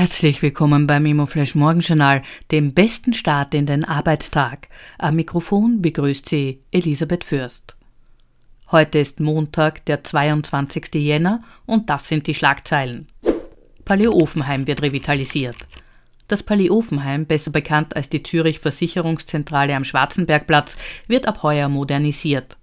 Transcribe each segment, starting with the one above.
Herzlich willkommen beim Immoflash Morgenjournal, dem besten Start in den Arbeitstag. Am Mikrofon begrüßt Sie Elisabeth Fürst. Heute ist Montag, der 22. Jänner und das sind die Schlagzeilen. Palais Ofenheim wird revitalisiert. Das Palais Ofenheim, besser bekannt als die Zürich Versicherungszentrale am Schwarzenbergplatz, wird ab heuer modernisiert.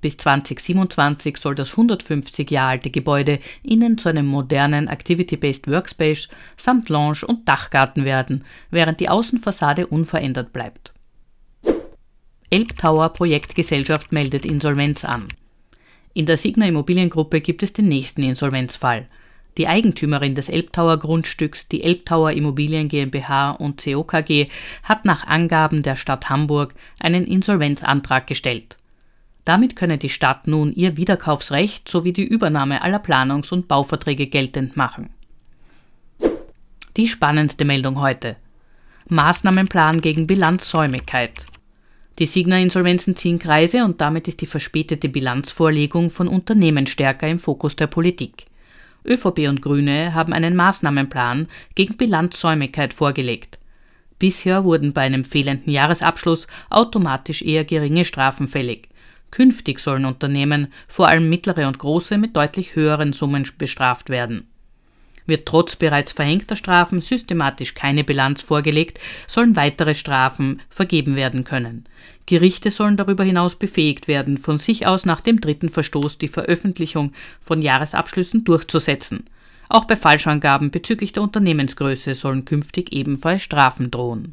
Bis 2027 soll das 150 Jahre alte Gebäude innen zu einem modernen Activity-Based Workspace samt Lounge und Dachgarten werden, während die Außenfassade unverändert bleibt. Elbtower Projektgesellschaft meldet Insolvenz an. In der Signa Immobiliengruppe gibt es den nächsten Insolvenzfall. Die Eigentümerin des Elbtower Grundstücks, die Elbtower Immobilien GmbH und Co. KG, hat nach Angaben der Stadt Hamburg einen Insolvenzantrag gestellt. Damit könne die Stadt nun ihr Wiederkaufsrecht sowie die Übernahme aller Planungs- und Bauverträge geltend machen. Die spannendste Meldung heute. Maßnahmenplan gegen Bilanzsäumigkeit. Die Signa-Insolvenzen ziehen Kreise und damit ist die verspätete Bilanzvorlegung von Unternehmen stärker im Fokus der Politik. ÖVP und Grüne haben einen Maßnahmenplan gegen Bilanzsäumigkeit vorgelegt. Bisher wurden bei einem fehlenden Jahresabschluss automatisch eher geringe Strafen fällig. Künftig sollen Unternehmen, vor allem mittlere und große, mit deutlich höheren Summen bestraft werden. Wird trotz bereits verhängter Strafen systematisch keine Bilanz vorgelegt, sollen weitere Strafen vergeben werden können. Gerichte sollen darüber hinaus befähigt werden, von sich aus nach dem dritten Verstoß die Veröffentlichung von Jahresabschlüssen durchzusetzen. Auch bei Falschangaben bezüglich der Unternehmensgröße sollen künftig ebenfalls Strafen drohen.